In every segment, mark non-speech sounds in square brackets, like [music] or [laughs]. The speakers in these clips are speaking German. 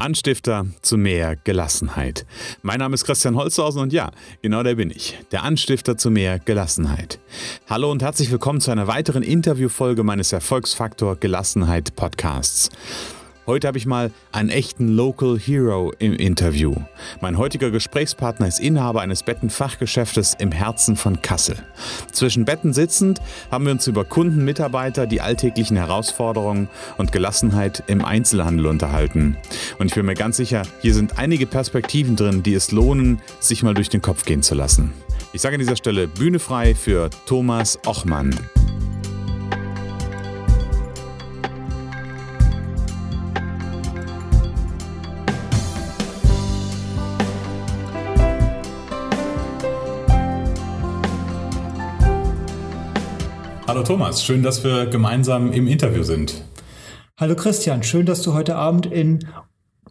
Anstifter zu mehr Gelassenheit. Mein Name ist Christian Holzhausen und ja, genau der bin ich, der Anstifter zu mehr Gelassenheit. Hallo und herzlich willkommen zu einer weiteren Interviewfolge meines Erfolgsfaktor Gelassenheit Podcasts. Heute habe ich mal einen echten Local Hero im Interview. Mein heutiger Gesprächspartner ist Inhaber eines Bettenfachgeschäftes im Herzen von Kassel. Zwischen Betten sitzend haben wir uns über Kunden, Mitarbeiter, die alltäglichen Herausforderungen und Gelassenheit im Einzelhandel unterhalten. Und ich bin mir ganz sicher, hier sind einige Perspektiven drin, die es lohnen, sich mal durch den Kopf gehen zu lassen. Ich sage an dieser Stelle Bühne frei für Thomas Ochmann. Hallo Thomas, schön, dass wir gemeinsam im Interview sind. Hallo Christian, schön, dass du heute Abend in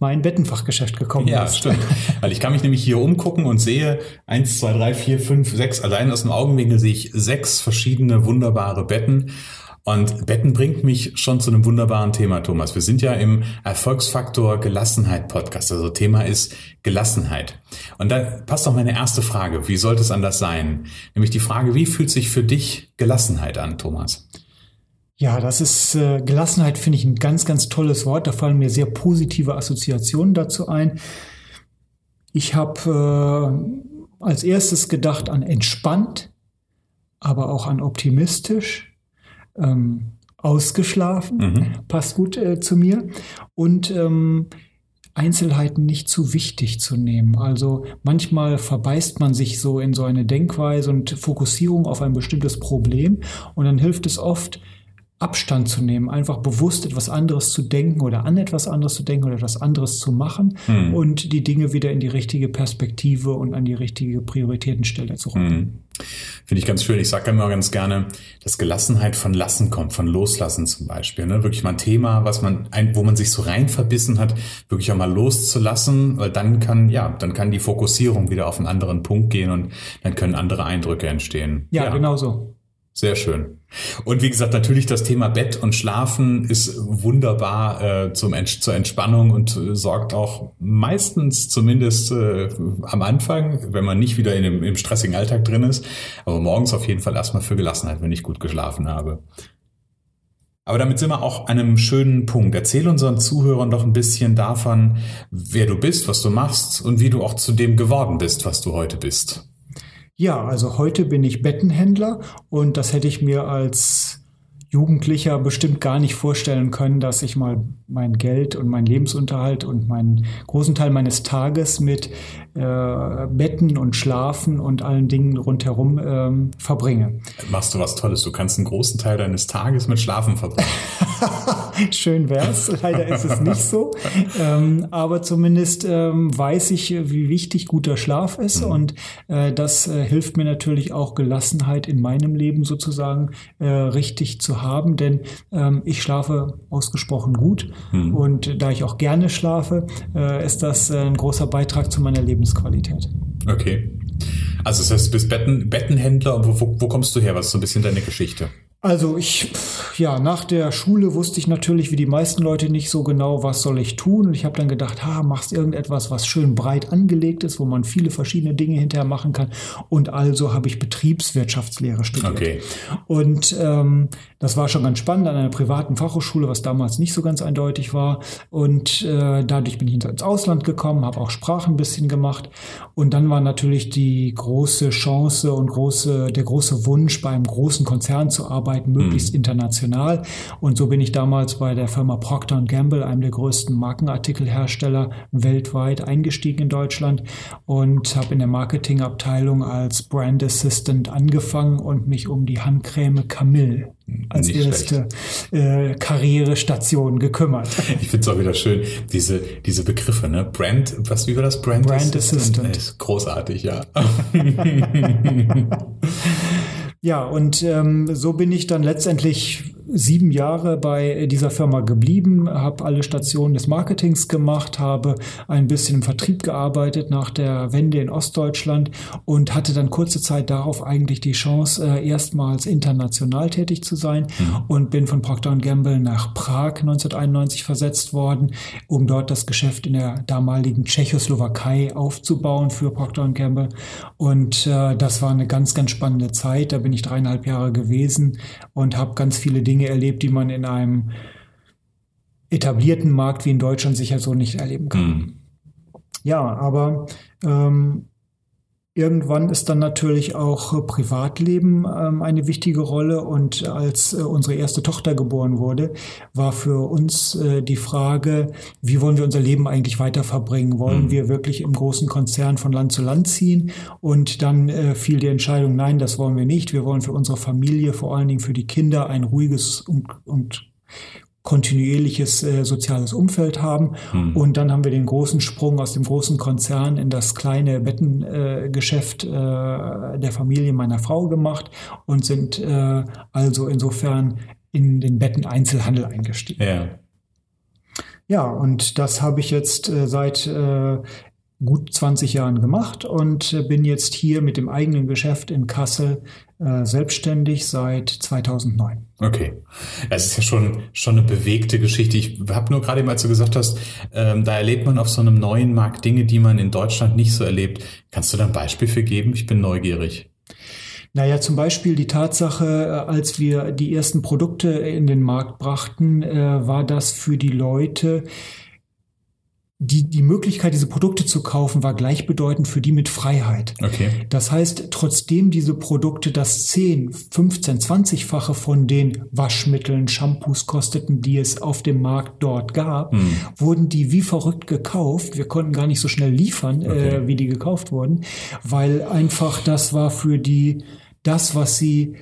mein Bettenfachgeschäft gekommen ja, bist. Ja, stimmt. [laughs] Weil ich kann mich nämlich hier umgucken und sehe eins, zwei, drei, vier, fünf, sechs. Allein aus dem Augenwinkel sehe ich sechs verschiedene wunderbare Betten. Und Betten bringt mich schon zu einem wunderbaren Thema, Thomas. Wir sind ja im Erfolgsfaktor Gelassenheit Podcast. Also Thema ist Gelassenheit. Und da passt auch meine erste Frage. Wie sollte es anders sein? Nämlich die Frage, wie fühlt sich für dich Gelassenheit an, Thomas? Ja, das ist äh, Gelassenheit finde ich ein ganz, ganz tolles Wort. Da fallen mir sehr positive Assoziationen dazu ein. Ich habe äh, als erstes gedacht an entspannt, aber auch an optimistisch ähm, ausgeschlafen, mhm. passt gut äh, zu mir. Und ähm, Einzelheiten nicht zu wichtig zu nehmen. Also manchmal verbeißt man sich so in so eine Denkweise und Fokussierung auf ein bestimmtes Problem und dann hilft es oft, Abstand zu nehmen, einfach bewusst etwas anderes zu denken oder an etwas anderes zu denken oder etwas anderes zu machen hm. und die Dinge wieder in die richtige Perspektive und an die richtige Prioritätenstelle zu rücken. Hm. Finde ich ganz schön. Ich sage immer ganz gerne, dass Gelassenheit von Lassen kommt, von Loslassen zum Beispiel. Ne? Wirklich mal ein Thema, was man, ein, wo man sich so rein verbissen hat, wirklich auch mal loszulassen, weil dann kann, ja, dann kann die Fokussierung wieder auf einen anderen Punkt gehen und dann können andere Eindrücke entstehen. Ja, ja. genau so. Sehr schön. Und wie gesagt, natürlich das Thema Bett und Schlafen ist wunderbar äh, zum Ents zur Entspannung und äh, sorgt auch meistens zumindest äh, am Anfang, wenn man nicht wieder in dem, im stressigen Alltag drin ist, aber morgens auf jeden Fall erstmal für Gelassenheit, wenn ich gut geschlafen habe. Aber damit sind wir auch an einem schönen Punkt. Erzähl unseren Zuhörern doch ein bisschen davon, wer du bist, was du machst und wie du auch zu dem geworden bist, was du heute bist. Ja, also heute bin ich Bettenhändler und das hätte ich mir als Jugendlicher bestimmt gar nicht vorstellen können, dass ich mal mein Geld und mein Lebensunterhalt und meinen großen Teil meines Tages mit äh, Betten und Schlafen und allen Dingen rundherum ähm, verbringe. Machst du was Tolles? Du kannst einen großen Teil deines Tages mit Schlafen verbringen. [laughs] [laughs] Schön wär's. Leider ist es nicht so. Ähm, aber zumindest ähm, weiß ich, wie wichtig guter Schlaf ist mhm. und äh, das äh, hilft mir natürlich auch Gelassenheit in meinem Leben sozusagen äh, richtig zu haben, denn ähm, ich schlafe ausgesprochen gut mhm. und da ich auch gerne schlafe, äh, ist das äh, ein großer Beitrag zu meiner Lebensqualität. Okay. Also das heißt, du bist Betten, Bettenhändler und wo, wo kommst du her? Was ist so ein bisschen deine Geschichte? Also ich, ja, nach der Schule wusste ich natürlich wie die meisten Leute nicht so genau, was soll ich tun. Und ich habe dann gedacht, ha, machst irgendetwas, was schön breit angelegt ist, wo man viele verschiedene Dinge hinterher machen kann. Und also habe ich Betriebswirtschaftslehre studiert. Okay. Und ähm, das war schon ganz spannend an einer privaten Fachhochschule, was damals nicht so ganz eindeutig war. Und äh, dadurch bin ich ins Ausland gekommen, habe auch Sprachen ein bisschen gemacht. Und dann war natürlich die große Chance und große, der große Wunsch, bei einem großen Konzern zu arbeiten arbeiten, möglichst mhm. international. Und so bin ich damals bei der Firma Procter Gamble, einem der größten Markenartikelhersteller weltweit, eingestiegen in Deutschland und habe in der Marketingabteilung als Brand Assistant angefangen und mich um die Handcreme Camille als Nicht erste äh, Karrierestation gekümmert. [laughs] Ich finde es auch wieder schön, diese, diese Begriffe, ne? Brand, was, wie war das? Brand, Brand Assistant. Assistant. Ist großartig, ja. [laughs] [laughs] Ja, und ähm, so bin ich dann letztendlich sieben Jahre bei dieser Firma geblieben, habe alle Stationen des Marketings gemacht, habe ein bisschen im Vertrieb gearbeitet nach der Wende in Ostdeutschland und hatte dann kurze Zeit darauf eigentlich die Chance, äh, erstmals international tätig zu sein mhm. und bin von Procter Gamble nach Prag 1991 versetzt worden, um dort das Geschäft in der damaligen Tschechoslowakei aufzubauen für Procter Gamble. Und äh, das war eine ganz, ganz spannende Zeit. Da bin ich dreieinhalb Jahre gewesen und habe ganz viele Dinge erlebt, die man in einem etablierten Markt wie in Deutschland sicher so nicht erleben kann. Mhm. Ja, aber ähm, Irgendwann ist dann natürlich auch äh, Privatleben ähm, eine wichtige Rolle und als äh, unsere erste Tochter geboren wurde, war für uns äh, die Frage, wie wollen wir unser Leben eigentlich weiter verbringen? Wollen mhm. wir wirklich im großen Konzern von Land zu Land ziehen? Und dann äh, fiel die Entscheidung, nein, das wollen wir nicht. Wir wollen für unsere Familie, vor allen Dingen für die Kinder, ein ruhiges und, und kontinuierliches äh, soziales Umfeld haben. Hm. Und dann haben wir den großen Sprung aus dem großen Konzern in das kleine Bettengeschäft äh, äh, der Familie meiner Frau gemacht und sind äh, also insofern in den Betteneinzelhandel eingestiegen. Ja. Ja, und das habe ich jetzt äh, seit gut 20 Jahren gemacht und äh, bin jetzt hier mit dem eigenen Geschäft in Kassel äh, selbstständig seit 2009. Okay, es ist ja schon schon eine bewegte Geschichte. Ich habe nur gerade, als du gesagt hast, ähm, da erlebt man auf so einem neuen Markt Dinge, die man in Deutschland nicht so erlebt. Kannst du da ein Beispiel für geben? Ich bin neugierig. Naja, zum Beispiel die Tatsache, äh, als wir die ersten Produkte in den Markt brachten, äh, war das für die Leute die, die Möglichkeit, diese Produkte zu kaufen, war gleichbedeutend für die mit Freiheit. Okay. Das heißt, trotzdem diese Produkte das 10, 15, 20-fache von den Waschmitteln, Shampoos kosteten, die es auf dem Markt dort gab, hm. wurden die wie verrückt gekauft. Wir konnten gar nicht so schnell liefern, äh, okay. äh, wie die gekauft wurden, weil einfach das war für die das, was sie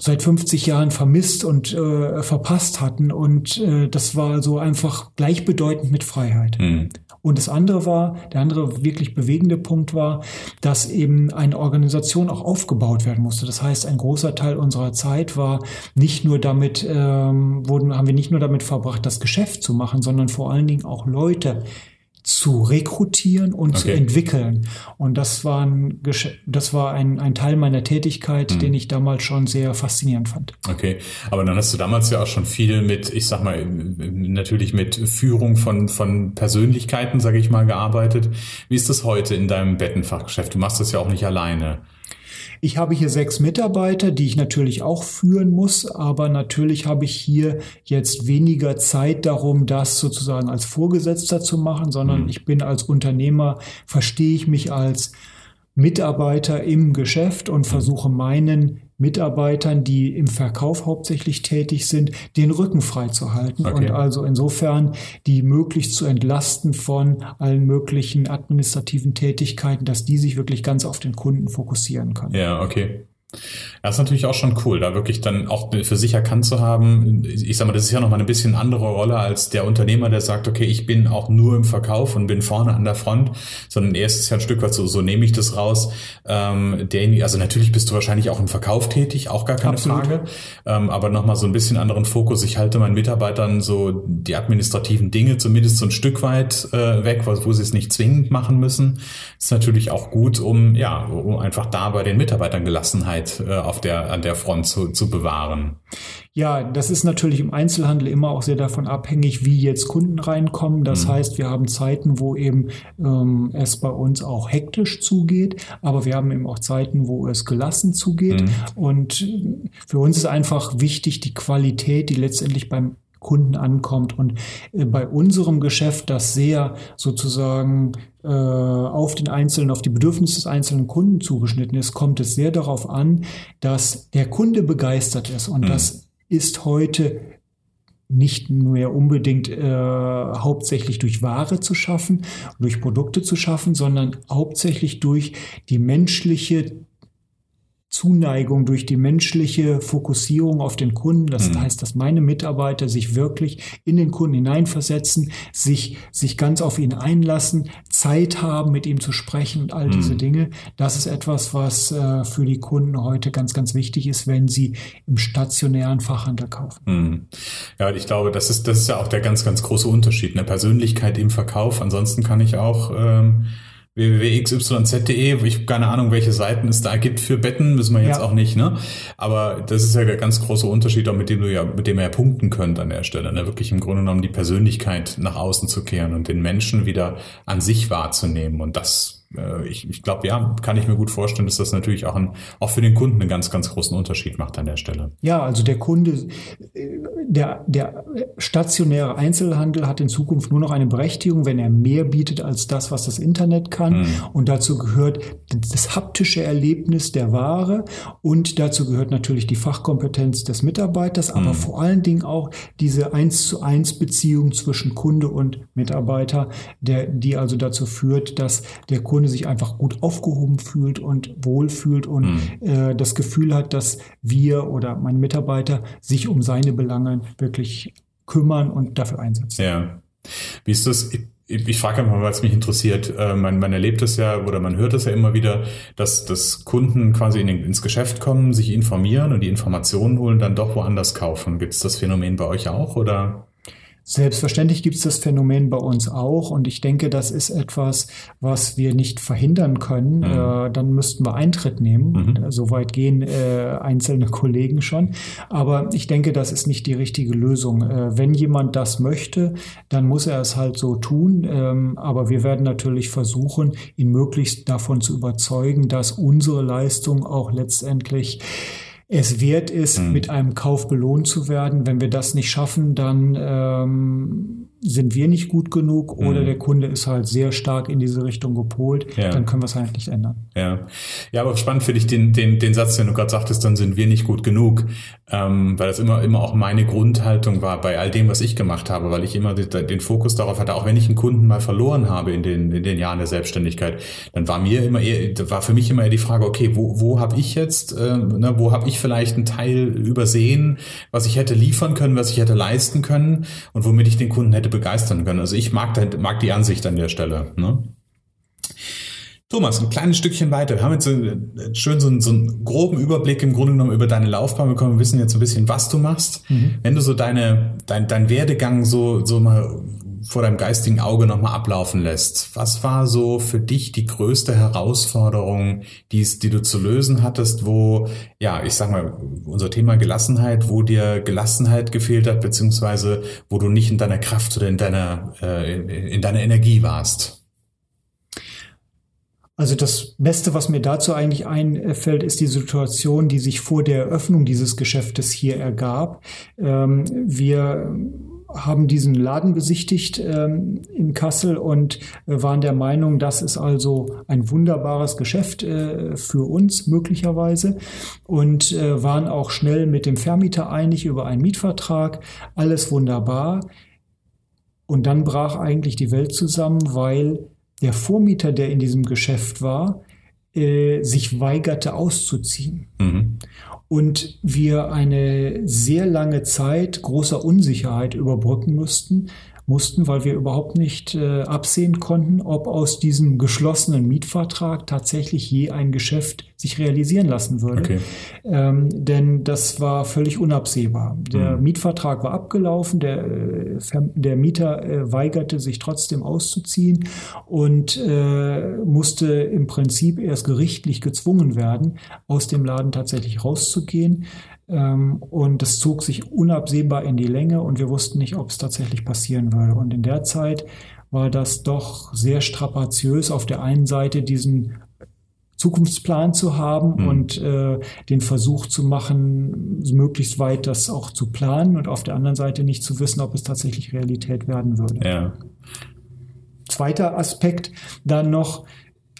seit 50 Jahren vermisst und äh, verpasst hatten. Und äh, das war so einfach gleichbedeutend mit Freiheit. Mhm. Und das andere war, der andere wirklich bewegende Punkt war, dass eben eine Organisation auch aufgebaut werden musste. Das heißt, ein großer Teil unserer Zeit war nicht nur damit, ähm, wurden, haben wir nicht nur damit verbracht, das Geschäft zu machen, sondern vor allen Dingen auch Leute zu rekrutieren und okay. zu entwickeln. Und das war ein, das war ein, ein Teil meiner Tätigkeit, mhm. den ich damals schon sehr faszinierend fand. Okay, aber dann hast du damals ja auch schon viel mit, ich sag mal, natürlich mit Führung von, von Persönlichkeiten, sage ich mal, gearbeitet. Wie ist das heute in deinem Bettenfachgeschäft? Du machst das ja auch nicht alleine. Ich habe hier sechs Mitarbeiter, die ich natürlich auch führen muss, aber natürlich habe ich hier jetzt weniger Zeit darum, das sozusagen als Vorgesetzter zu machen, sondern mhm. ich bin als Unternehmer, verstehe ich mich als Mitarbeiter im Geschäft und versuche meinen Mitarbeitern, die im Verkauf hauptsächlich tätig sind, den Rücken frei zu halten okay. und also insofern die möglichst zu entlasten von allen möglichen administrativen Tätigkeiten, dass die sich wirklich ganz auf den Kunden fokussieren können. Ja, okay. Das ist natürlich auch schon cool, da wirklich dann auch für sich erkannt zu haben. Ich sag mal, das ist ja noch mal ein bisschen andere Rolle als der Unternehmer, der sagt, okay, ich bin auch nur im Verkauf und bin vorne an der Front, sondern er ist ja ein Stück weit so, so nehme ich das raus. Ähm, derjenige, also natürlich bist du wahrscheinlich auch im Verkauf tätig, auch gar keine Absolut. Frage. Ähm, aber noch mal so ein bisschen anderen Fokus. Ich halte meinen Mitarbeitern so die administrativen Dinge zumindest so ein Stück weit äh, weg, wo, wo sie es nicht zwingend machen müssen. Ist natürlich auch gut, um ja, um einfach da bei den Mitarbeitern Gelassenheit Sicherheit äh, auf der, an der Front zu, zu bewahren. Ja, das ist natürlich im Einzelhandel immer auch sehr davon abhängig, wie jetzt Kunden reinkommen. Das mhm. heißt, wir haben Zeiten, wo eben ähm, es bei uns auch hektisch zugeht, aber wir haben eben auch Zeiten, wo es gelassen zugeht. Mhm. Und für uns ist einfach wichtig die Qualität, die letztendlich beim Kunden ankommt. Und äh, bei unserem Geschäft, das sehr sozusagen auf den einzelnen, auf die Bedürfnisse des einzelnen Kunden zugeschnitten ist, kommt es sehr darauf an, dass der Kunde begeistert ist. Und mhm. das ist heute nicht nur unbedingt äh, hauptsächlich durch Ware zu schaffen, durch Produkte zu schaffen, sondern hauptsächlich durch die menschliche Zuneigung durch die menschliche Fokussierung auf den Kunden. Das mhm. heißt, dass meine Mitarbeiter sich wirklich in den Kunden hineinversetzen, sich, sich ganz auf ihn einlassen, Zeit haben, mit ihm zu sprechen und all mhm. diese Dinge. Das ist etwas, was äh, für die Kunden heute ganz, ganz wichtig ist, wenn sie im stationären Fachhandel kaufen. Mhm. Ja, ich glaube, das ist, das ist ja auch der ganz, ganz große Unterschied. Eine Persönlichkeit im Verkauf. Ansonsten kann ich auch ähm www.xyz.de, ich habe keine Ahnung, welche Seiten es da gibt für Betten, wissen wir jetzt ja. auch nicht, ne? Aber das ist ja der ganz große Unterschied, auch mit dem du ja, mit dem ihr ja punkten könnt an der Stelle, ne? Wirklich im Grunde genommen die Persönlichkeit nach außen zu kehren und den Menschen wieder an sich wahrzunehmen. Und das ich, ich glaube, ja, kann ich mir gut vorstellen, dass das natürlich auch, ein, auch für den Kunden einen ganz, ganz großen Unterschied macht an der Stelle. Ja, also der Kunde, äh, der, der stationäre Einzelhandel hat in Zukunft nur noch eine Berechtigung, wenn er mehr bietet als das, was das Internet kann. Mhm. Und dazu gehört das haptische Erlebnis der Ware und dazu gehört natürlich die Fachkompetenz des Mitarbeiters, aber mhm. vor allen Dingen auch diese eins zu eins Beziehung zwischen Kunde und Mitarbeiter, der, die also dazu führt, dass der Kunde Kunde sich einfach gut aufgehoben fühlt und wohlfühlt und mhm. äh, das Gefühl hat, dass wir oder mein Mitarbeiter sich um seine Belange wirklich kümmern und dafür einsetzen. Ja. Wie ist das? Ich, ich frage mal, weil es mich interessiert. Äh, man, man erlebt es ja oder man hört es ja immer wieder, dass, dass Kunden quasi in, ins Geschäft kommen, sich informieren und die Informationen holen, dann doch woanders kaufen. Gibt es das Phänomen bei euch auch oder? Selbstverständlich gibt es das Phänomen bei uns auch und ich denke, das ist etwas, was wir nicht verhindern können. Mhm. Äh, dann müssten wir Eintritt nehmen. Mhm. Soweit gehen äh, einzelne Kollegen schon. Aber ich denke, das ist nicht die richtige Lösung. Äh, wenn jemand das möchte, dann muss er es halt so tun. Ähm, aber wir werden natürlich versuchen, ihn möglichst davon zu überzeugen, dass unsere Leistung auch letztendlich es wert ist, mhm. mit einem Kauf belohnt zu werden. Wenn wir das nicht schaffen, dann ähm, sind wir nicht gut genug oder mhm. der Kunde ist halt sehr stark in diese Richtung gepolt, ja. dann können wir es halt nicht ändern. Ja, ja aber spannend finde ich den, den, den Satz, den du gerade sagtest, dann sind wir nicht gut genug, ähm, weil das immer, immer auch meine Grundhaltung war bei all dem, was ich gemacht habe, weil ich immer den, den Fokus darauf hatte, auch wenn ich einen Kunden mal verloren habe in den, in den Jahren der Selbstständigkeit, dann war mir immer eher, war für mich immer eher die Frage, okay, wo, wo habe ich jetzt, äh, ne, wo habe ich vielleicht einen Teil übersehen, was ich hätte liefern können, was ich hätte leisten können und womit ich den Kunden hätte begeistern können. Also ich mag, mag die Ansicht an der Stelle. Ne? Thomas, ein kleines Stückchen weiter. Wir haben jetzt so, schön so einen, so einen, groben Überblick im Grunde genommen über deine Laufbahn bekommen. Wir wissen jetzt ein bisschen, was du machst. Mhm. Wenn du so deine, dein, dein Werdegang so, so mal vor deinem geistigen Auge nochmal ablaufen lässt. Was war so für dich die größte Herausforderung, die, die du zu lösen hattest, wo, ja, ich sag mal, unser Thema Gelassenheit, wo dir Gelassenheit gefehlt hat, beziehungsweise wo du nicht in deiner Kraft oder in deiner, äh, in deiner Energie warst? Also das Beste, was mir dazu eigentlich einfällt, ist die Situation, die sich vor der Eröffnung dieses Geschäftes hier ergab. Ähm, wir haben diesen Laden besichtigt ähm, in Kassel und äh, waren der Meinung, das ist also ein wunderbares Geschäft äh, für uns möglicherweise und äh, waren auch schnell mit dem Vermieter einig über einen Mietvertrag. Alles wunderbar. Und dann brach eigentlich die Welt zusammen, weil der Vormieter, der in diesem Geschäft war, äh, sich weigerte auszuziehen. Mhm und wir eine sehr lange Zeit großer Unsicherheit überbrücken mussten, mussten, weil wir überhaupt nicht äh, absehen konnten, ob aus diesem geschlossenen Mietvertrag tatsächlich je ein Geschäft sich realisieren lassen würde. Okay. Ähm, denn das war völlig unabsehbar. Der mhm. Mietvertrag war abgelaufen, der, äh, der Mieter äh, weigerte sich trotzdem auszuziehen und äh, musste im Prinzip erst gerichtlich gezwungen werden, aus dem Laden tatsächlich rauszugehen. Ähm, und das zog sich unabsehbar in die Länge und wir wussten nicht, ob es tatsächlich passieren würde. Und in der Zeit war das doch sehr strapaziös, auf der einen Seite diesen Zukunftsplan zu haben mhm. und äh, den Versuch zu machen, möglichst weit das auch zu planen und auf der anderen Seite nicht zu wissen, ob es tatsächlich Realität werden würde. Ja. Zweiter Aspekt dann noch,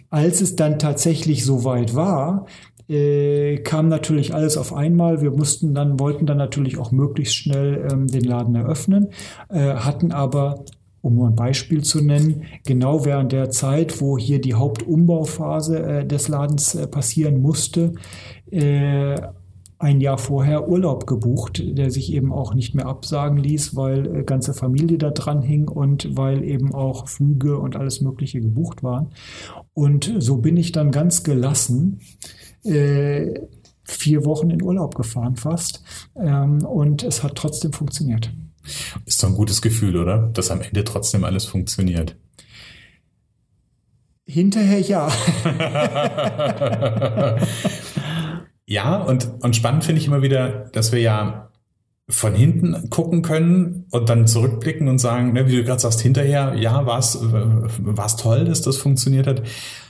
als es dann tatsächlich so weit war, äh, kam natürlich alles auf einmal. Wir mussten dann, wollten dann natürlich auch möglichst schnell ähm, den Laden eröffnen, äh, hatten aber um nur ein Beispiel zu nennen, genau während der Zeit, wo hier die Hauptumbauphase äh, des Ladens äh, passieren musste, äh, ein Jahr vorher Urlaub gebucht, der sich eben auch nicht mehr absagen ließ, weil äh, ganze Familie da dran hing und weil eben auch Flüge und alles Mögliche gebucht waren. Und so bin ich dann ganz gelassen äh, vier Wochen in Urlaub gefahren fast ähm, und es hat trotzdem funktioniert. Ist doch ein gutes Gefühl, oder? Dass am Ende trotzdem alles funktioniert. Hinterher ja. [laughs] ja, und, und spannend finde ich immer wieder, dass wir ja von hinten gucken können und dann zurückblicken und sagen, ne, wie du gerade sagst, hinterher, ja, war es toll, dass das funktioniert hat.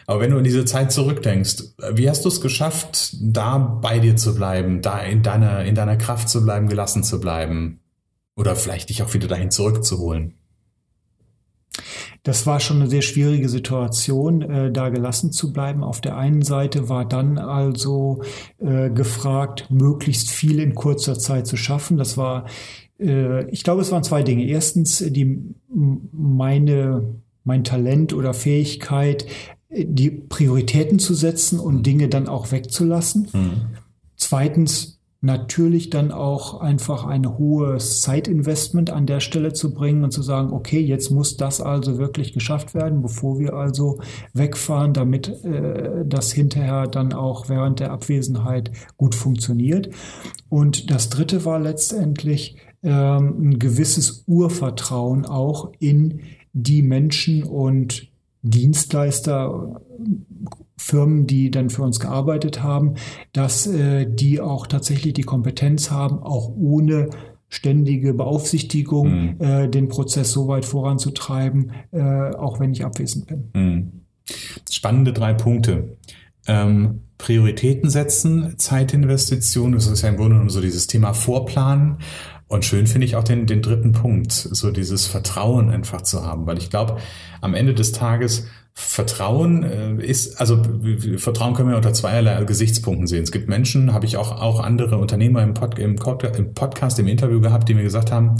Aber wenn du in diese Zeit zurückdenkst, wie hast du es geschafft, da bei dir zu bleiben, da in deiner, in deiner Kraft zu bleiben, gelassen zu bleiben? Oder vielleicht dich auch wieder dahin zurückzuholen? Das war schon eine sehr schwierige Situation, äh, da gelassen zu bleiben. Auf der einen Seite war dann also äh, gefragt, möglichst viel in kurzer Zeit zu schaffen. Das war, äh, ich glaube, es waren zwei Dinge. Erstens, die meine mein Talent oder Fähigkeit, die Prioritäten zu setzen und Dinge dann auch wegzulassen. Mhm. Zweitens, natürlich dann auch einfach ein hohes Zeitinvestment an der Stelle zu bringen und zu sagen, okay, jetzt muss das also wirklich geschafft werden, bevor wir also wegfahren, damit äh, das hinterher dann auch während der Abwesenheit gut funktioniert. Und das Dritte war letztendlich ähm, ein gewisses Urvertrauen auch in die Menschen und Dienstleister, Firmen, die dann für uns gearbeitet haben, dass äh, die auch tatsächlich die Kompetenz haben, auch ohne ständige Beaufsichtigung mhm. äh, den Prozess so weit voranzutreiben, äh, auch wenn ich abwesend bin. Mhm. Spannende drei Punkte. Ähm, Prioritäten setzen, Zeitinvestition, das ist ja im Grunde genommen so dieses Thema Vorplanen. Und schön finde ich auch den, den dritten Punkt, so dieses Vertrauen einfach zu haben, weil ich glaube, am Ende des Tages Vertrauen äh, ist, also Vertrauen können wir unter zweierlei Gesichtspunkten sehen. Es gibt Menschen, habe ich auch, auch andere Unternehmer im, Pod, im, im Podcast, im Interview gehabt, die mir gesagt haben,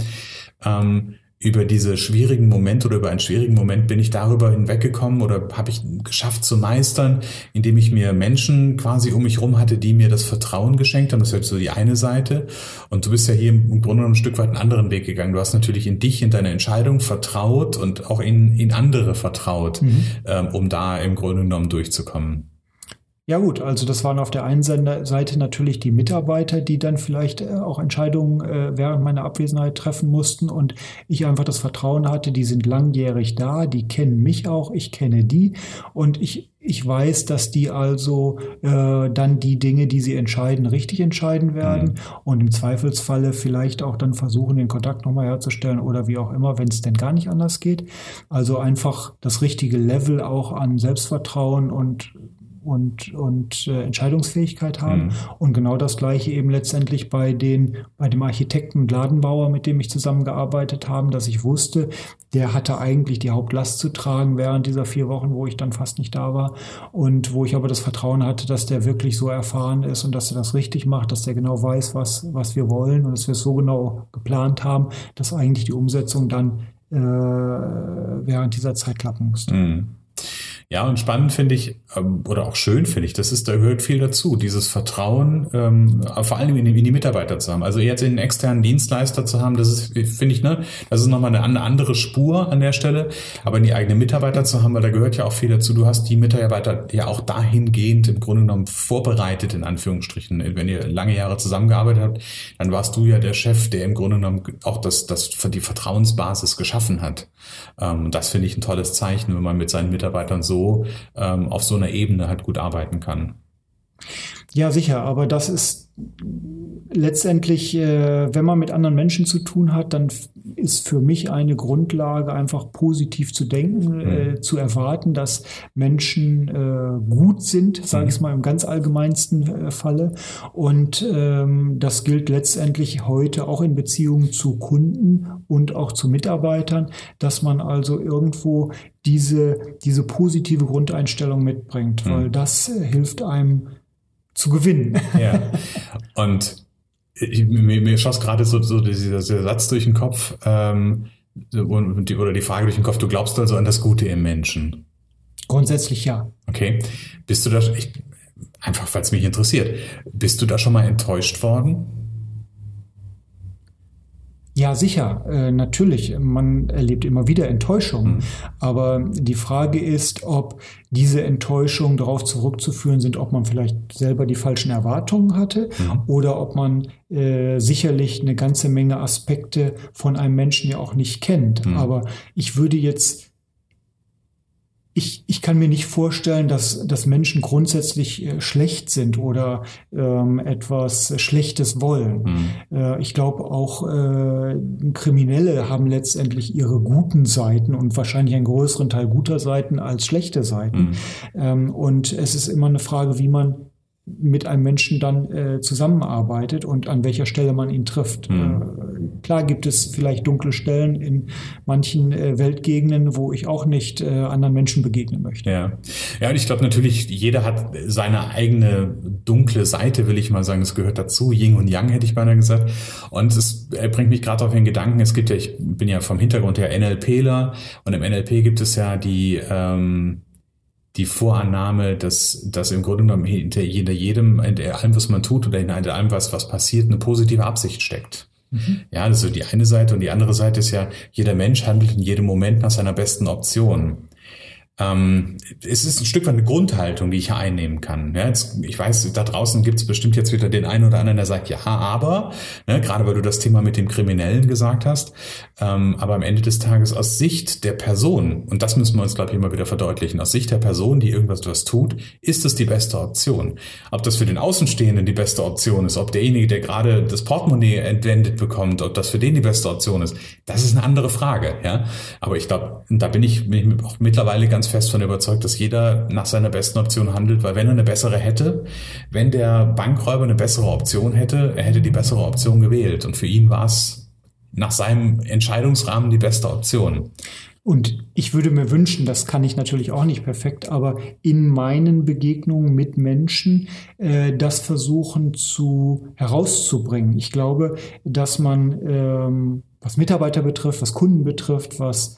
ähm, über diese schwierigen Momente oder über einen schwierigen Moment bin ich darüber hinweggekommen oder habe ich geschafft zu meistern, indem ich mir Menschen quasi um mich rum hatte, die mir das Vertrauen geschenkt haben. Das ist jetzt so die eine Seite. Und du bist ja hier im Grunde genommen ein Stück weit einen anderen Weg gegangen. Du hast natürlich in dich, in deine Entscheidung vertraut und auch in, in andere vertraut, mhm. ähm, um da im Grunde genommen durchzukommen. Ja gut, also das waren auf der einen Seite natürlich die Mitarbeiter, die dann vielleicht äh, auch Entscheidungen äh, während meiner Abwesenheit treffen mussten und ich einfach das Vertrauen hatte, die sind langjährig da, die kennen mich auch, ich kenne die und ich, ich weiß, dass die also äh, dann die Dinge, die sie entscheiden, richtig entscheiden werden mhm. und im Zweifelsfalle vielleicht auch dann versuchen, den Kontakt nochmal herzustellen oder wie auch immer, wenn es denn gar nicht anders geht. Also einfach das richtige Level auch an Selbstvertrauen und und, und äh, Entscheidungsfähigkeit haben. Mhm. Und genau das gleiche eben letztendlich bei den, bei dem Architekten und Ladenbauer, mit dem ich zusammengearbeitet habe, dass ich wusste, der hatte eigentlich die Hauptlast zu tragen während dieser vier Wochen, wo ich dann fast nicht da war. Und wo ich aber das Vertrauen hatte, dass der wirklich so erfahren ist und dass er das richtig macht, dass der genau weiß, was, was wir wollen und dass wir es so genau geplant haben, dass eigentlich die Umsetzung dann äh, während dieser Zeit klappen musste. Mhm. Ja, und spannend finde ich, ähm, oder auch schön finde ich, das ist, da gehört viel dazu, dieses Vertrauen, ähm, vor allem in die, in die Mitarbeiter zu haben. Also jetzt einen externen Dienstleister zu haben, das ist, finde ich, ne, das ist nochmal eine andere Spur an der Stelle, aber die eigenen Mitarbeiter zu haben, weil da gehört ja auch viel dazu. Du hast die Mitarbeiter ja auch dahingehend im Grunde genommen vorbereitet, in Anführungsstrichen. Wenn ihr lange Jahre zusammengearbeitet habt, dann warst du ja der Chef, der im Grunde genommen auch das, das die Vertrauensbasis geschaffen hat. Ähm, das finde ich ein tolles Zeichen, wenn man mit seinen Mitarbeitern so ähm, auf so einer Ebene halt gut arbeiten kann. Ja, sicher, aber das ist letztendlich, äh, wenn man mit anderen Menschen zu tun hat, dann ist für mich eine Grundlage, einfach positiv zu denken, mhm. äh, zu erwarten, dass Menschen äh, gut sind, sage ich es mhm. mal im ganz allgemeinsten äh, Falle. Und ähm, das gilt letztendlich heute auch in Beziehungen zu Kunden und auch zu Mitarbeitern, dass man also irgendwo diese, diese positive Grundeinstellung mitbringt, mhm. weil das äh, hilft einem zu gewinnen. Ja. Und ich, mir, mir schoss gerade so, so dieser, dieser, Satz durch den Kopf. Ähm, oder die Frage durch den Kopf, du glaubst also an das Gute im Menschen? Grundsätzlich ja. Okay. Bist du da, ich, einfach weil es mich interessiert, bist du da schon mal enttäuscht worden? Ja, sicher, äh, natürlich. Man erlebt immer wieder Enttäuschungen. Mhm. Aber die Frage ist, ob diese Enttäuschungen darauf zurückzuführen sind, ob man vielleicht selber die falschen Erwartungen hatte mhm. oder ob man äh, sicherlich eine ganze Menge Aspekte von einem Menschen ja auch nicht kennt. Mhm. Aber ich würde jetzt ich, ich kann mir nicht vorstellen, dass, dass Menschen grundsätzlich äh, schlecht sind oder ähm, etwas Schlechtes wollen. Mhm. Äh, ich glaube auch äh, Kriminelle haben letztendlich ihre guten Seiten und wahrscheinlich einen größeren Teil guter Seiten als schlechte Seiten. Mhm. Ähm, und es ist immer eine Frage, wie man mit einem Menschen dann äh, zusammenarbeitet und an welcher Stelle man ihn trifft. Mhm. Äh, klar gibt es vielleicht dunkle Stellen in manchen äh, Weltgegenden, wo ich auch nicht äh, anderen Menschen begegnen möchte. Ja, ja und ich glaube natürlich, jeder hat seine eigene dunkle Seite, will ich mal sagen. Es gehört dazu, Yin und Yang hätte ich beinahe gesagt. Und es bringt mich gerade auf den Gedanken, es gibt ja, ich bin ja vom Hintergrund her NLPler und im NLP gibt es ja die... Ähm, die Vorannahme, dass, dass im Grunde genommen hinter jedem, hinter allem, was man tut oder hinter allem, was, was passiert, eine positive Absicht steckt. Mhm. Ja, das ist die eine Seite und die andere Seite ist ja, jeder Mensch handelt in jedem Moment nach seiner besten Option. Ähm, es ist ein Stück weit eine Grundhaltung, die ich einnehmen kann. Ja, jetzt, ich weiß, da draußen gibt es bestimmt jetzt wieder den einen oder anderen, der sagt, ja, aber, ne, gerade weil du das Thema mit dem Kriminellen gesagt hast, ähm, aber am Ende des Tages aus Sicht der Person, und das müssen wir uns, glaube ich, immer wieder verdeutlichen, aus Sicht der Person, die irgendwas was tut, ist es die beste Option. Ob das für den Außenstehenden die beste Option ist, ob derjenige, der gerade das Portemonnaie entwendet bekommt, ob das für den die beste Option ist, das ist eine andere Frage. Ja? Aber ich glaube, da bin ich, bin ich auch mittlerweile ganz fest von überzeugt, dass jeder nach seiner besten Option handelt, weil wenn er eine bessere hätte, wenn der Bankräuber eine bessere Option hätte, er hätte die bessere Option gewählt. Und für ihn war es nach seinem Entscheidungsrahmen die beste Option. Und ich würde mir wünschen, das kann ich natürlich auch nicht perfekt, aber in meinen Begegnungen mit Menschen äh, das versuchen zu herauszubringen. Ich glaube, dass man, ähm, was Mitarbeiter betrifft, was Kunden betrifft, was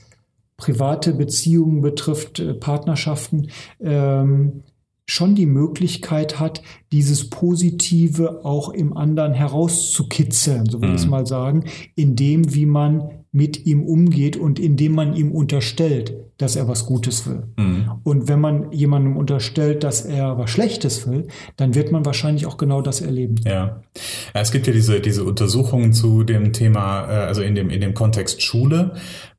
private Beziehungen betrifft, äh, Partnerschaften, ähm, schon die Möglichkeit hat, dieses Positive auch im anderen herauszukitzeln, so will ich es mhm. mal sagen, indem wie man mit ihm umgeht und indem man ihm unterstellt, dass er was Gutes will. Mhm. Und wenn man jemandem unterstellt, dass er was Schlechtes will, dann wird man wahrscheinlich auch genau das erleben. Ja, es gibt ja diese, diese Untersuchungen zu dem Thema, äh, also in dem, in dem Kontext Schule,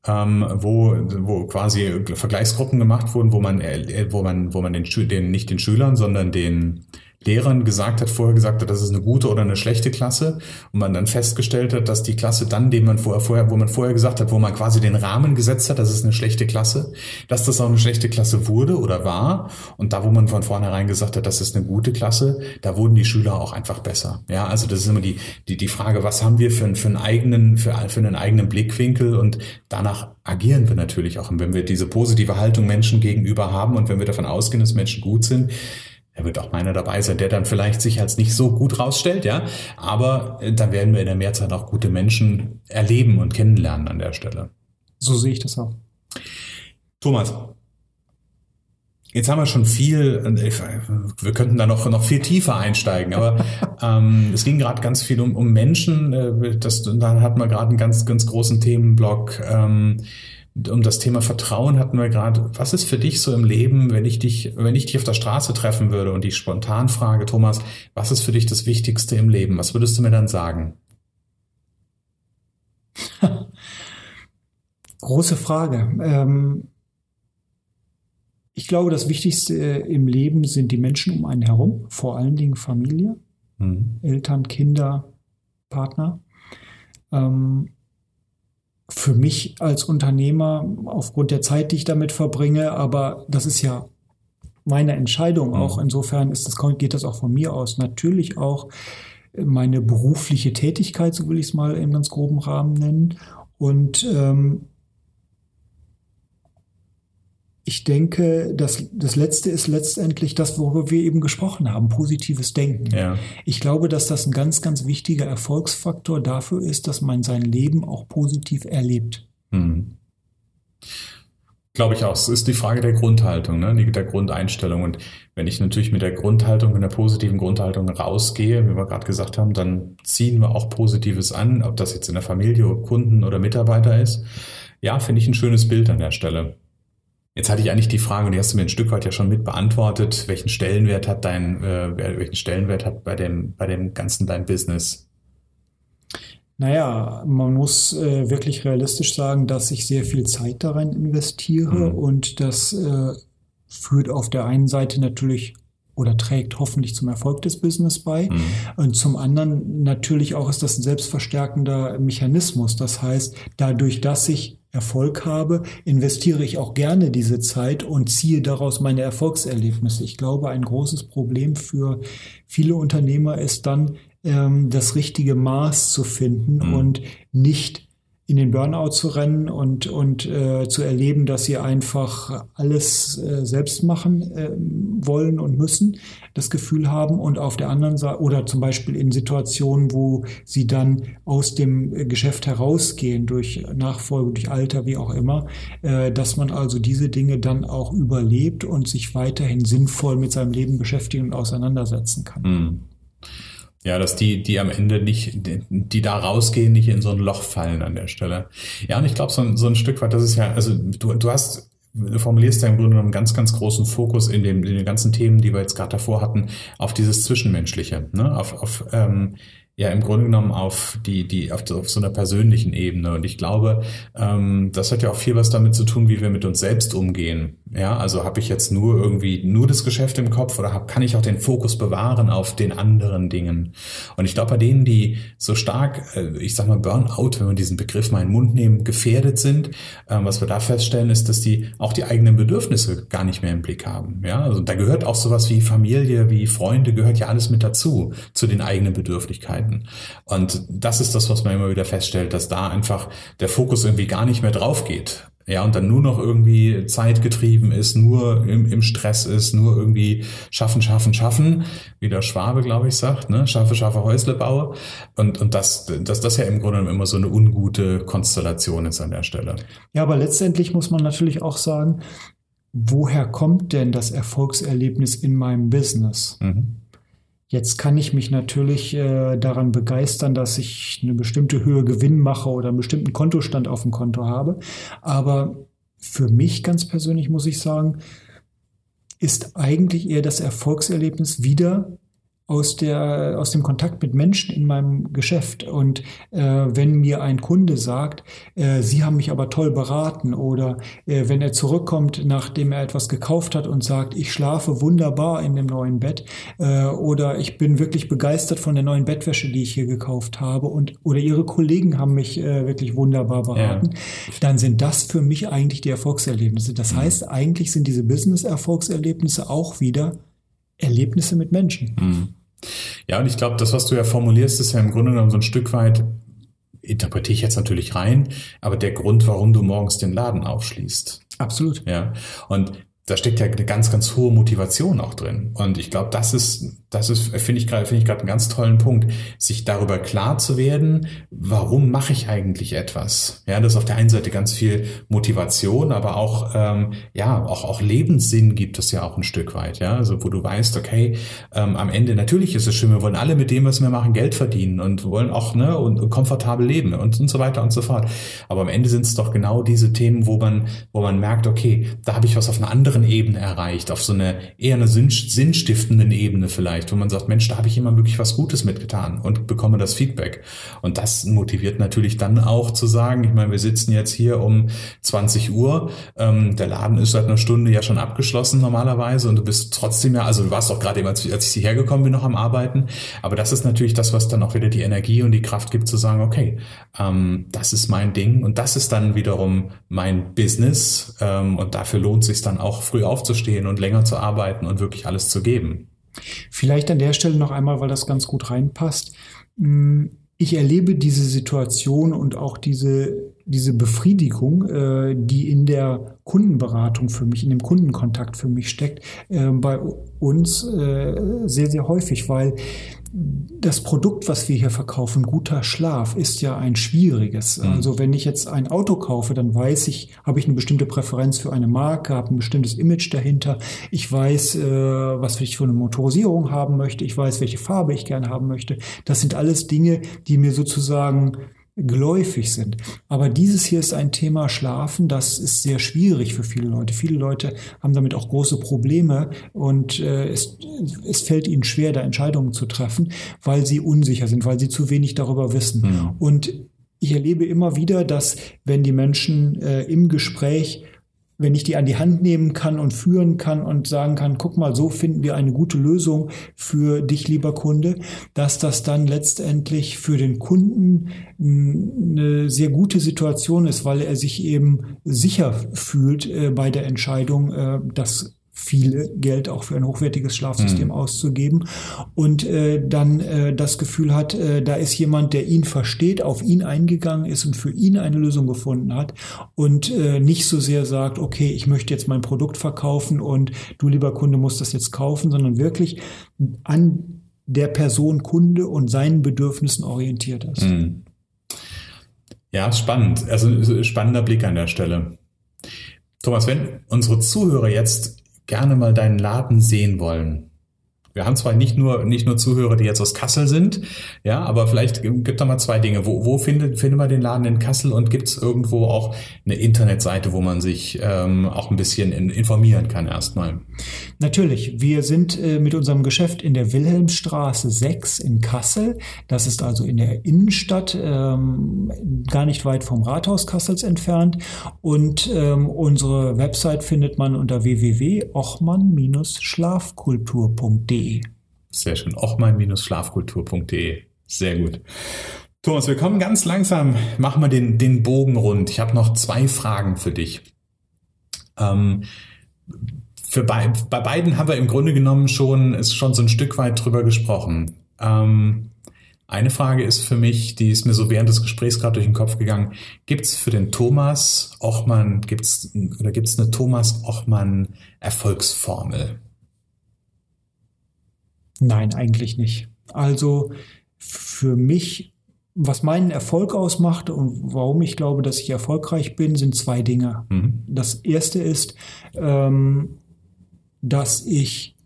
ähm, wo, wo quasi Vergleichsgruppen gemacht wurden, wo man, äh, wo man, wo man den, den nicht den Schülern, sondern den Lehrern gesagt hat, vorher gesagt hat, das ist eine gute oder eine schlechte Klasse und man dann festgestellt hat, dass die Klasse dann, dem man vorher, vorher, wo man vorher gesagt hat, wo man quasi den Rahmen gesetzt hat, das ist eine schlechte Klasse, dass das auch eine schlechte Klasse wurde oder war und da, wo man von vornherein gesagt hat, das ist eine gute Klasse, da wurden die Schüler auch einfach besser. Ja, also das ist immer die, die, die Frage, was haben wir für, für einen eigenen, für, für einen eigenen Blickwinkel und danach agieren wir natürlich auch. Und wenn wir diese positive Haltung Menschen gegenüber haben und wenn wir davon ausgehen, dass Menschen gut sind, er wird auch meiner dabei sein, der dann vielleicht sich als nicht so gut rausstellt, ja. Aber äh, dann werden wir in der Mehrzeit auch gute Menschen erleben und kennenlernen an der Stelle. So sehe ich das auch. Thomas, Jetzt haben wir schon viel, wir könnten da noch, noch viel tiefer einsteigen, aber [laughs] ähm, es ging gerade ganz viel um, um Menschen. Äh, das, dann hatten wir gerade einen ganz, ganz großen Themenblock. Ähm, um das Thema Vertrauen hatten wir gerade. Was ist für dich so im Leben, wenn ich dich, wenn ich dich auf der Straße treffen würde und dich spontan frage, Thomas, was ist für dich das Wichtigste im Leben? Was würdest du mir dann sagen? [laughs] Große Frage. Ähm, ich glaube, das Wichtigste im Leben sind die Menschen um einen herum, vor allen Dingen Familie, mhm. Eltern, Kinder, Partner. Ähm, für mich als Unternehmer aufgrund der Zeit, die ich damit verbringe, aber das ist ja meine Entscheidung mhm. auch. Insofern ist das, geht das auch von mir aus. Natürlich auch meine berufliche Tätigkeit, so will ich es mal im ganz groben Rahmen nennen. Und ähm, ich denke, das, das Letzte ist letztendlich das, worüber wir eben gesprochen haben, positives Denken. Ja. Ich glaube, dass das ein ganz, ganz wichtiger Erfolgsfaktor dafür ist, dass man sein Leben auch positiv erlebt. Hm. Glaube ich auch. Es ist die Frage der Grundhaltung, ne? der Grundeinstellung. Und wenn ich natürlich mit der Grundhaltung, mit der positiven Grundhaltung rausgehe, wie wir gerade gesagt haben, dann ziehen wir auch Positives an, ob das jetzt in der Familie, Kunden oder Mitarbeiter ist. Ja, finde ich ein schönes Bild an der Stelle. Jetzt hatte ich eigentlich die Frage, und die hast du mir ein Stück weit ja schon mit beantwortet, welchen Stellenwert hat dein, äh, welchen Stellenwert hat bei dem, bei dem ganzen dein Business? Naja, man muss äh, wirklich realistisch sagen, dass ich sehr viel Zeit darin investiere mhm. und das äh, führt auf der einen Seite natürlich oder trägt hoffentlich zum Erfolg des Business bei. Mhm. Und zum anderen natürlich auch ist das ein selbstverstärkender Mechanismus. Das heißt, dadurch, dass ich Erfolg habe, investiere ich auch gerne diese Zeit und ziehe daraus meine Erfolgserlebnisse. Ich glaube, ein großes Problem für viele Unternehmer ist dann, ähm, das richtige Maß zu finden mhm. und nicht in den Burnout zu rennen und, und äh, zu erleben, dass sie einfach alles äh, selbst machen äh, wollen und müssen, das Gefühl haben und auf der anderen Seite oder zum Beispiel in Situationen, wo sie dann aus dem Geschäft herausgehen durch Nachfolge, durch Alter, wie auch immer, äh, dass man also diese Dinge dann auch überlebt und sich weiterhin sinnvoll mit seinem Leben beschäftigen und auseinandersetzen kann. Mhm. Ja, dass die, die am Ende nicht, die da rausgehen, nicht in so ein Loch fallen an der Stelle. Ja, und ich glaube, so, ein so ein Stück weit, das ist ja, also du, du hast, du formulierst ja im Grunde einen ganz, ganz großen Fokus in, dem, in den ganzen Themen, die wir jetzt gerade davor hatten, auf dieses Zwischenmenschliche, ne? auf, auf ähm, ja im Grunde genommen auf die, die, auf, auf so einer persönlichen Ebene. Und ich glaube, ähm, das hat ja auch viel was damit zu tun, wie wir mit uns selbst umgehen. Ja, also habe ich jetzt nur irgendwie nur das Geschäft im Kopf oder hab, kann ich auch den Fokus bewahren auf den anderen Dingen? Und ich glaube, bei denen, die so stark, äh, ich sag mal Burnout, wenn wir diesen Begriff mal in den Mund nehmen, gefährdet sind, äh, was wir da feststellen, ist, dass die auch die eigenen Bedürfnisse gar nicht mehr im Blick haben. Ja, also da gehört auch sowas wie Familie, wie Freunde, gehört ja alles mit dazu, zu den eigenen Bedürftigkeiten. Und das ist das, was man immer wieder feststellt, dass da einfach der Fokus irgendwie gar nicht mehr drauf geht. Ja, und dann nur noch irgendwie zeitgetrieben ist, nur im, im Stress ist, nur irgendwie schaffen, schaffen, schaffen, wie der Schwabe, glaube ich, sagt, ne? Schaffe, schaffe, Häusle baue. Und, und das, dass das ja im Grunde immer so eine ungute Konstellation ist an der Stelle. Ja, aber letztendlich muss man natürlich auch sagen, woher kommt denn das Erfolgserlebnis in meinem Business? Mhm. Jetzt kann ich mich natürlich äh, daran begeistern, dass ich eine bestimmte Höhe Gewinn mache oder einen bestimmten Kontostand auf dem Konto habe. Aber für mich ganz persönlich muss ich sagen, ist eigentlich eher das Erfolgserlebnis wieder aus, der, aus dem Kontakt mit Menschen in meinem Geschäft. Und äh, wenn mir ein Kunde sagt, äh, Sie haben mich aber toll beraten oder äh, wenn er zurückkommt, nachdem er etwas gekauft hat und sagt, ich schlafe wunderbar in dem neuen Bett äh, oder ich bin wirklich begeistert von der neuen Bettwäsche, die ich hier gekauft habe und oder Ihre Kollegen haben mich äh, wirklich wunderbar beraten, ja. dann sind das für mich eigentlich die Erfolgserlebnisse. Das mhm. heißt, eigentlich sind diese Business-Erfolgserlebnisse auch wieder Erlebnisse mit Menschen. Mhm. Ja, und ich glaube, das, was du ja formulierst, ist ja im Grunde genommen so ein Stück weit, interpretiere ich jetzt natürlich rein, aber der Grund, warum du morgens den Laden aufschließt. Absolut. Ja. Und da steckt ja eine ganz, ganz hohe Motivation auch drin. Und ich glaube, das ist, das ist, finde ich gerade, finde ich gerade einen ganz tollen Punkt, sich darüber klar zu werden, warum mache ich eigentlich etwas? Ja, das ist auf der einen Seite ganz viel Motivation, aber auch, ähm, ja, auch, auch Lebenssinn gibt es ja auch ein Stück weit, ja, also wo du weißt, okay, ähm, am Ende, natürlich ist es schön, wir wollen alle mit dem, was wir machen, Geld verdienen und wollen auch, ne, und, komfortabel leben und, und so weiter und so fort. Aber am Ende sind es doch genau diese Themen, wo man, wo man merkt, okay, da habe ich was auf einer anderen anderen Ebene erreicht, auf so eine eher eine sinnstiftenden Ebene vielleicht, wo man sagt, Mensch, da habe ich immer wirklich was Gutes mitgetan und bekomme das Feedback. Und das motiviert natürlich dann auch zu sagen, ich meine, wir sitzen jetzt hier um 20 Uhr, ähm, der Laden ist seit einer Stunde ja schon abgeschlossen normalerweise und du bist trotzdem ja, also du warst auch gerade eben, als, als ich hierher gekommen bin, noch am Arbeiten, aber das ist natürlich das, was dann auch wieder die Energie und die Kraft gibt zu sagen, okay, ähm, das ist mein Ding und das ist dann wiederum mein Business ähm, und dafür lohnt sich dann auch früh aufzustehen und länger zu arbeiten und wirklich alles zu geben. Vielleicht an der Stelle noch einmal, weil das ganz gut reinpasst. Hm, ich erlebe diese Situation und auch diese diese Befriedigung, äh, die in der Kundenberatung für mich, in dem Kundenkontakt für mich steckt, äh, bei uns äh, sehr, sehr häufig, weil das Produkt, was wir hier verkaufen, guter Schlaf, ist ja ein schwieriges. Mhm. Also wenn ich jetzt ein Auto kaufe, dann weiß ich, habe ich eine bestimmte Präferenz für eine Marke, habe ein bestimmtes Image dahinter. Ich weiß, äh, was ich für eine Motorisierung haben möchte. Ich weiß, welche Farbe ich gerne haben möchte. Das sind alles Dinge, die mir sozusagen geläufig sind. Aber dieses hier ist ein Thema Schlafen, das ist sehr schwierig für viele Leute. Viele Leute haben damit auch große Probleme und äh, es, es fällt ihnen schwer, da Entscheidungen zu treffen, weil sie unsicher sind, weil sie zu wenig darüber wissen. Mhm. Und ich erlebe immer wieder, dass wenn die Menschen äh, im Gespräch wenn ich die an die Hand nehmen kann und führen kann und sagen kann, guck mal, so finden wir eine gute Lösung für dich, lieber Kunde, dass das dann letztendlich für den Kunden eine sehr gute Situation ist, weil er sich eben sicher fühlt äh, bei der Entscheidung, äh, das viel Geld auch für ein hochwertiges Schlafsystem mhm. auszugeben und äh, dann äh, das Gefühl hat, äh, da ist jemand, der ihn versteht, auf ihn eingegangen ist und für ihn eine Lösung gefunden hat und äh, nicht so sehr sagt, okay, ich möchte jetzt mein Produkt verkaufen und du lieber Kunde musst das jetzt kaufen, sondern wirklich an der Person Kunde und seinen Bedürfnissen orientiert ist. Mhm. Ja, spannend. Also spannender Blick an der Stelle. Thomas, wenn unsere Zuhörer jetzt gerne mal deinen Laden sehen wollen, wir haben zwar nicht nur, nicht nur Zuhörer, die jetzt aus Kassel sind, ja, aber vielleicht gibt da mal zwei Dinge. Wo, wo findet, findet man den Laden in Kassel und gibt es irgendwo auch eine Internetseite, wo man sich ähm, auch ein bisschen in, informieren kann erstmal? Natürlich. Wir sind äh, mit unserem Geschäft in der Wilhelmstraße 6 in Kassel. Das ist also in der Innenstadt, ähm, gar nicht weit vom Rathaus Kassels entfernt. Und ähm, unsere Website findet man unter www.ochmann-schlafkultur.de. Sehr schön. Auch mein-schlafkultur.de. Sehr gut. Thomas, wir kommen ganz langsam, machen wir den, den Bogen rund. Ich habe noch zwei Fragen für dich. Ähm, für bei, bei beiden haben wir im Grunde genommen schon, ist schon so ein Stück weit drüber gesprochen. Ähm, eine Frage ist für mich, die ist mir so während des Gesprächs gerade durch den Kopf gegangen. Gibt es für den Thomas Ochmann, gibt's, gibt es eine Thomas Ochmann Erfolgsformel? Nein, eigentlich nicht. Also für mich, was meinen Erfolg ausmacht und warum ich glaube, dass ich erfolgreich bin, sind zwei Dinge. Mhm. Das erste ist, ähm, dass ich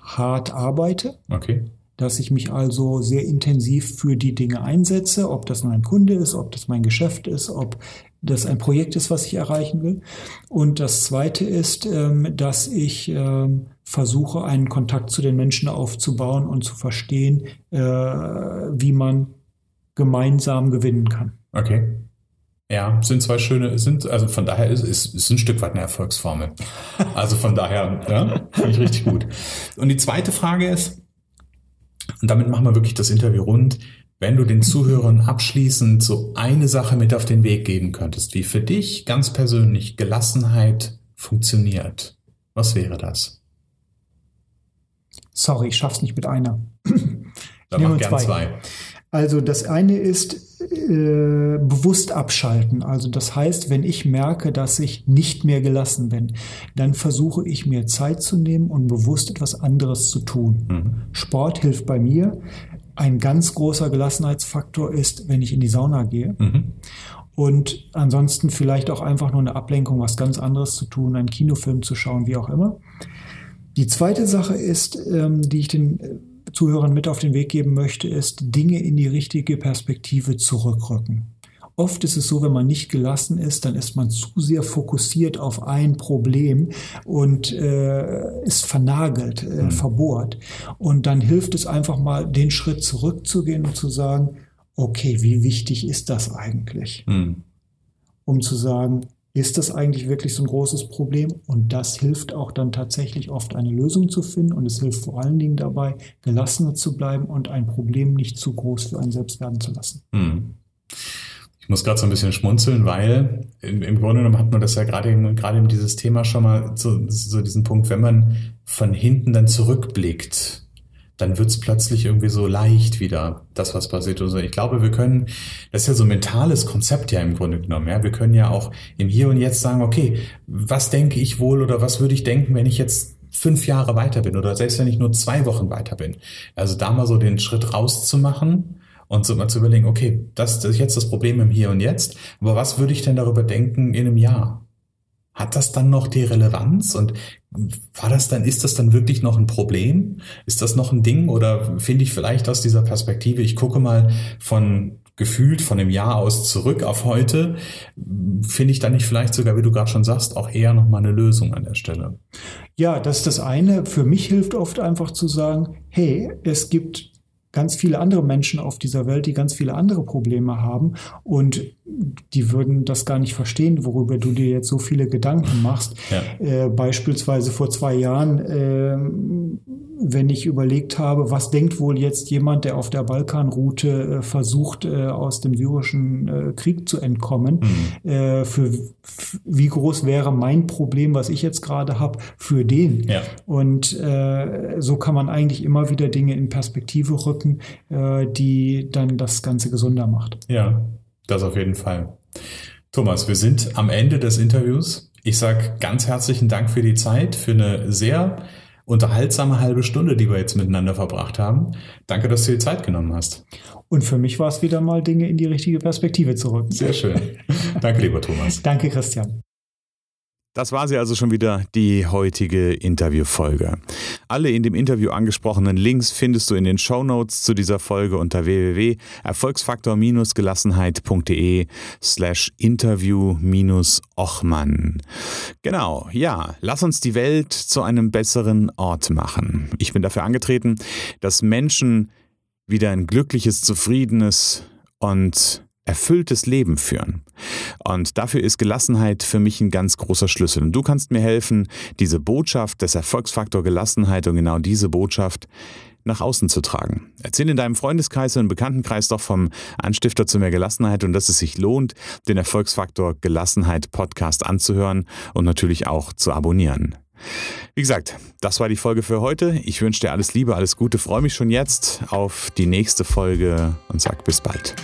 hart arbeite. Okay. Dass ich mich also sehr intensiv für die Dinge einsetze, ob das mein Kunde ist, ob das mein Geschäft ist, ob das ein Projekt ist, was ich erreichen will. Und das Zweite ist, ähm, dass ich ähm, versuche, einen Kontakt zu den Menschen aufzubauen und zu verstehen, äh, wie man gemeinsam gewinnen kann. Okay. Ja, sind zwei schöne, sind, also von daher ist es ist ein Stück weit eine Erfolgsformel. [laughs] Also von daher, ja, finde ich richtig gut. Und die zweite Frage ist, und damit machen wir wirklich das Interview rund, wenn du den Zuhörern abschließend so eine Sache mit auf den Weg geben könntest, wie für dich ganz persönlich Gelassenheit funktioniert, was wäre das? Sorry, ich schaff's nicht mit einer. Dann mach gern zwei. zwei. Also das eine ist äh, bewusst abschalten. Also das heißt, wenn ich merke, dass ich nicht mehr gelassen bin, dann versuche ich mir Zeit zu nehmen und bewusst etwas anderes zu tun. Mhm. Sport hilft bei mir. Ein ganz großer Gelassenheitsfaktor ist, wenn ich in die Sauna gehe. Mhm. Und ansonsten vielleicht auch einfach nur eine Ablenkung, was ganz anderes zu tun, einen Kinofilm zu schauen, wie auch immer. Die zweite Sache ist, ähm, die ich den äh, Zuhörern mit auf den Weg geben möchte, ist, Dinge in die richtige Perspektive zurückrücken. Oft ist es so, wenn man nicht gelassen ist, dann ist man zu sehr fokussiert auf ein Problem und äh, ist vernagelt, äh, mhm. verbohrt. Und dann hilft es einfach mal, den Schritt zurückzugehen und zu sagen, okay, wie wichtig ist das eigentlich? Mhm. Um zu sagen, ist das eigentlich wirklich so ein großes Problem? Und das hilft auch dann tatsächlich oft eine Lösung zu finden. Und es hilft vor allen Dingen dabei, gelassener zu bleiben und ein Problem nicht zu groß für einen selbst werden zu lassen. Hm. Ich muss gerade so ein bisschen schmunzeln, weil im, im, Grunde genommen hat man das ja gerade gerade in dieses Thema schon mal so, so diesen Punkt, wenn man von hinten dann zurückblickt, dann wird es plötzlich irgendwie so leicht wieder, das, was passiert und so. Ich glaube, wir können, das ist ja so ein mentales Konzept ja im Grunde genommen, ja. Wir können ja auch im Hier und Jetzt sagen, okay, was denke ich wohl oder was würde ich denken, wenn ich jetzt fünf Jahre weiter bin oder selbst wenn ich nur zwei Wochen weiter bin. Also da mal so den Schritt rauszumachen und so mal zu überlegen, okay, das, das ist jetzt das Problem im Hier und Jetzt, aber was würde ich denn darüber denken in einem Jahr? Hat das dann noch die Relevanz und war das dann, ist das dann wirklich noch ein Problem? Ist das noch ein Ding oder finde ich vielleicht aus dieser Perspektive, ich gucke mal von gefühlt von dem Jahr aus zurück auf heute, finde ich dann nicht vielleicht sogar, wie du gerade schon sagst, auch eher nochmal eine Lösung an der Stelle? Ja, das ist das eine. Für mich hilft oft einfach zu sagen, hey, es gibt ganz viele andere Menschen auf dieser Welt, die ganz viele andere Probleme haben und die würden das gar nicht verstehen, worüber du dir jetzt so viele Gedanken machst. Ja. Äh, beispielsweise vor zwei Jahren, äh, wenn ich überlegt habe, was denkt wohl jetzt jemand, der auf der Balkanroute äh, versucht, äh, aus dem syrischen äh, Krieg zu entkommen, mhm. Äh, für wie groß wäre mein Problem, was ich jetzt gerade habe, für den. Ja. Und so kann man eigentlich immer wieder Dinge in Perspektive rücken äh, die dann das Ganze gesunder macht. Ja, das auf jeden Fall. Thomas, wir sind am Ende des Interviews. Ich sage ganz herzlichen Dank für die Zeit, für eine sehr unterhaltsame halbe Stunde, die wir jetzt miteinander verbracht haben. Danke, dass du dir Zeit genommen hast. Und für mich war es wieder mal Dinge in die richtige Perspektive zu rücken. Sehr schön. Danke, lieber Thomas. Danke, Christian. Das war sie also schon wieder, die heutige Interviewfolge. Alle in dem Interview angesprochenen Links findest du in den Show Notes zu dieser Folge unter www.erfolgsfaktor-gelassenheit.de slash interview-ochmann. Genau, ja, lass uns die Welt zu einem besseren Ort machen. Ich bin dafür angetreten, dass Menschen wieder ein glückliches, zufriedenes und erfülltes Leben führen. Und dafür ist Gelassenheit für mich ein ganz großer Schlüssel. Und du kannst mir helfen, diese Botschaft des Erfolgsfaktor Gelassenheit und genau diese Botschaft nach außen zu tragen. Erzähl in deinem Freundeskreis und Bekanntenkreis doch vom Anstifter zu mehr Gelassenheit und dass es sich lohnt, den Erfolgsfaktor Gelassenheit Podcast anzuhören und natürlich auch zu abonnieren. Wie gesagt, das war die Folge für heute. Ich wünsche dir alles Liebe, alles Gute, freue mich schon jetzt auf die nächste Folge und sag bis bald.